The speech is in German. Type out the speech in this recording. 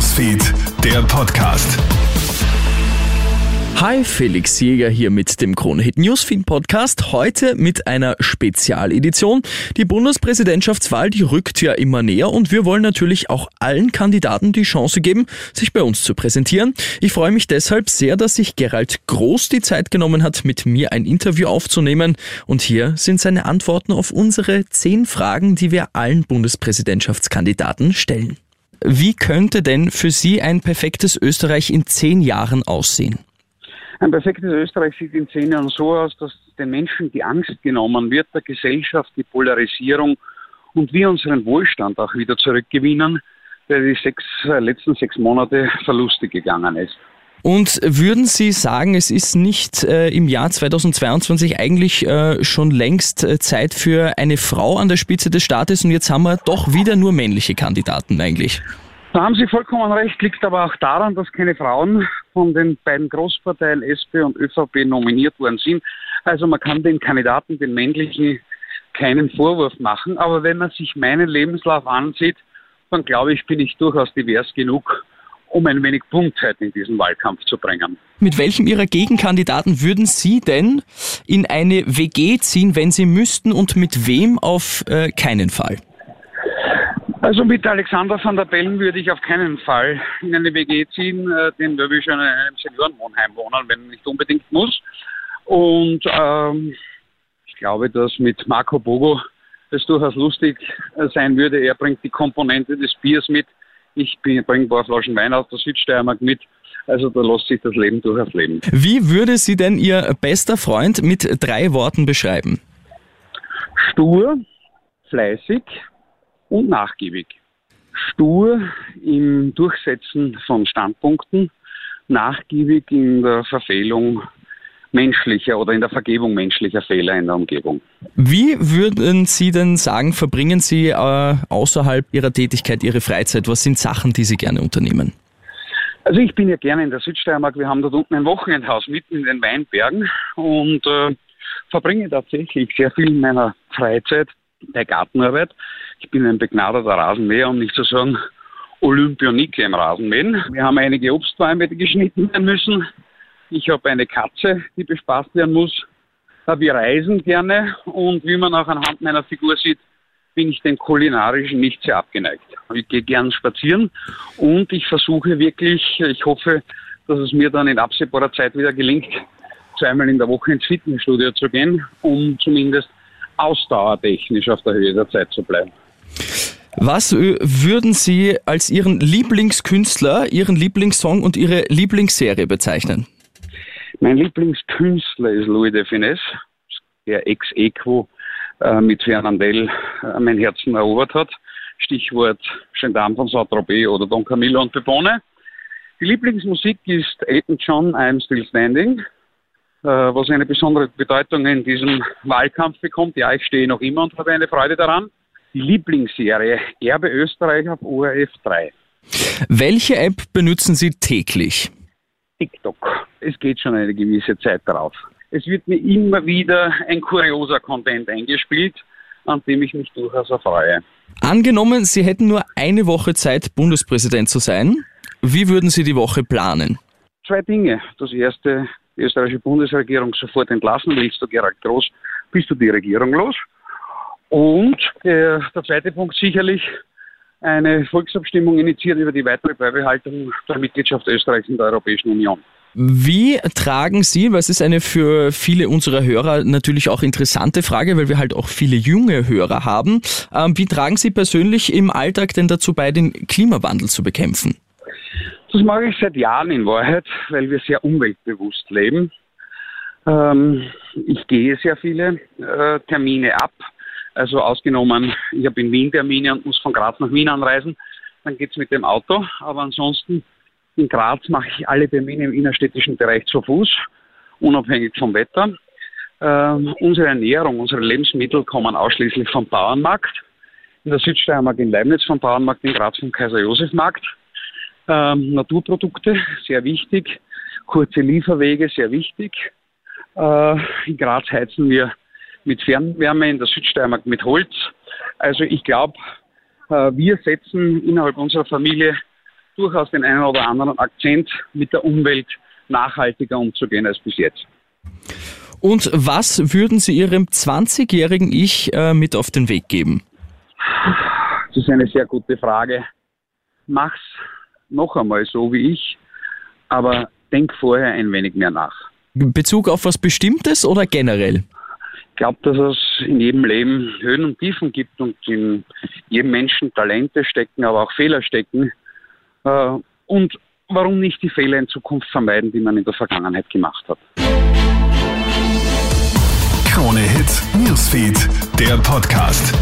Newsfeed, der Podcast. Hi, Felix Jäger hier mit dem Kronehit Newsfeed Podcast. Heute mit einer Spezialedition. Die Bundespräsidentschaftswahl, die rückt ja immer näher und wir wollen natürlich auch allen Kandidaten die Chance geben, sich bei uns zu präsentieren. Ich freue mich deshalb sehr, dass sich Gerald Groß die Zeit genommen hat, mit mir ein Interview aufzunehmen. Und hier sind seine Antworten auf unsere zehn Fragen, die wir allen Bundespräsidentschaftskandidaten stellen. Wie könnte denn für Sie ein perfektes Österreich in zehn Jahren aussehen? Ein perfektes Österreich sieht in zehn Jahren so aus, dass den Menschen die Angst genommen wird, der Gesellschaft die Polarisierung und wir unseren Wohlstand auch wieder zurückgewinnen, der die sechs, äh, letzten sechs Monate verlustig gegangen ist. Und würden Sie sagen, es ist nicht äh, im Jahr 2022 eigentlich äh, schon längst äh, Zeit für eine Frau an der Spitze des Staates und jetzt haben wir doch wieder nur männliche Kandidaten eigentlich? Da haben Sie vollkommen recht, liegt aber auch daran, dass keine Frauen von den beiden Großparteien SP und ÖVP nominiert worden sind. Also man kann den Kandidaten, den männlichen, keinen Vorwurf machen. Aber wenn man sich meinen Lebenslauf ansieht, dann glaube ich, bin ich durchaus divers genug, um ein wenig Punktheit in diesen Wahlkampf zu bringen. Mit welchem Ihrer Gegenkandidaten würden Sie denn in eine WG ziehen, wenn Sie müssten und mit wem auf äh, keinen Fall? Also mit Alexander van der Bellen würde ich auf keinen Fall in eine WG ziehen, äh, den würde ich schon in einem Seniorenwohnheim wohnen, wenn nicht unbedingt muss. Und ähm, ich glaube, dass mit Marco Bogo es durchaus lustig äh, sein würde. Er bringt die Komponente des Biers mit. Ich bringe ein paar Flaschen Wein aus der Südsteiermark mit. Also da lässt sich das Leben durchaus leben. Wie würde Sie denn Ihr bester Freund mit drei Worten beschreiben? Stur, fleißig, und nachgiebig. Stur im Durchsetzen von Standpunkten, nachgiebig in der Verfehlung menschlicher oder in der Vergebung menschlicher Fehler in der Umgebung. Wie würden Sie denn sagen, verbringen Sie äh, außerhalb Ihrer Tätigkeit Ihre Freizeit? Was sind Sachen, die Sie gerne unternehmen? Also ich bin ja gerne in der Südsteiermark. Wir haben dort unten ein Wochenendhaus mitten in den Weinbergen und äh, verbringe tatsächlich sehr viel in meiner Freizeit bei Gartenarbeit. Ich bin ein begnadeter Rasenmäher, um nicht zu sagen Olympionike im Rasenmähen. Wir haben einige Obstbäume, die geschnitten werden müssen. Ich habe eine Katze, die bespaßt werden muss. Wir reisen gerne und wie man auch anhand meiner Figur sieht, bin ich den kulinarischen nicht sehr abgeneigt. Ich gehe gern spazieren und ich versuche wirklich, ich hoffe, dass es mir dann in absehbarer Zeit wieder gelingt, zweimal in der Woche ins Fitnessstudio zu gehen, um zumindest ausdauertechnisch auf der Höhe der Zeit zu bleiben. Was würden Sie als Ihren Lieblingskünstler, Ihren Lieblingssong und Ihre Lieblingsserie bezeichnen? Mein Lieblingskünstler ist Louis de Finesse, der ex-Equo äh, mit Fernandel äh, mein Herzen erobert hat. Stichwort Gendarme von Saint-Tropez oder Don Camillo und Pepone. Die Lieblingsmusik ist Elton John, I'm Still Standing. Äh, was eine besondere Bedeutung in diesem Wahlkampf bekommt. Ja, ich stehe noch immer und habe eine Freude daran. Die Lieblingsserie Erbe Österreich auf ORF 3. Welche App benutzen Sie täglich? TikTok. Es geht schon eine gewisse Zeit drauf. Es wird mir immer wieder ein kurioser Content eingespielt, an dem ich mich durchaus erfreue. Angenommen, Sie hätten nur eine Woche Zeit, Bundespräsident zu sein. Wie würden Sie die Woche planen? Zwei Dinge. Das erste die österreichische Bundesregierung sofort entlassen willst du Gerald Groß, bist du die Regierung los. Und der, der zweite Punkt sicherlich eine Volksabstimmung initiiert über die weitere Beibehaltung der Mitgliedschaft Österreichs in der Europäischen Union. Wie tragen Sie, es ist eine für viele unserer Hörer natürlich auch interessante Frage, weil wir halt auch viele junge Hörer haben, ähm, wie tragen Sie persönlich im Alltag denn dazu bei, den Klimawandel zu bekämpfen? Das mache ich seit Jahren in Wahrheit, weil wir sehr umweltbewusst leben. Ähm, ich gehe sehr viele äh, Termine ab. Also ausgenommen, ich habe in Wien Termine und muss von Graz nach Wien anreisen. Dann geht es mit dem Auto. Aber ansonsten in Graz mache ich alle Termine im innerstädtischen Bereich zu Fuß, unabhängig vom Wetter. Ähm, unsere Ernährung, unsere Lebensmittel kommen ausschließlich vom Bauernmarkt. In der Südsteiermark in Leibniz vom Bauernmarkt, in Graz vom Kaiser-Josef-Markt. Ähm, Naturprodukte, sehr wichtig. Kurze Lieferwege, sehr wichtig. Äh, in Graz heizen wir mit Fernwärme, in der Südsteiermark mit Holz. Also ich glaube, äh, wir setzen innerhalb unserer Familie durchaus den einen oder anderen Akzent mit der Umwelt nachhaltiger umzugehen als bis jetzt. Und was würden Sie Ihrem 20-jährigen Ich äh, mit auf den Weg geben? Das ist eine sehr gute Frage. Mach's noch einmal so wie ich, aber denk vorher ein wenig mehr nach. Bezug auf was Bestimmtes oder generell? Ich glaube, dass es in jedem Leben Höhen und Tiefen gibt und in jedem Menschen Talente stecken, aber auch Fehler stecken. Äh, und warum nicht die Fehler in Zukunft vermeiden, die man in der Vergangenheit gemacht hat? Krone Hits, Newsfeed, der Podcast.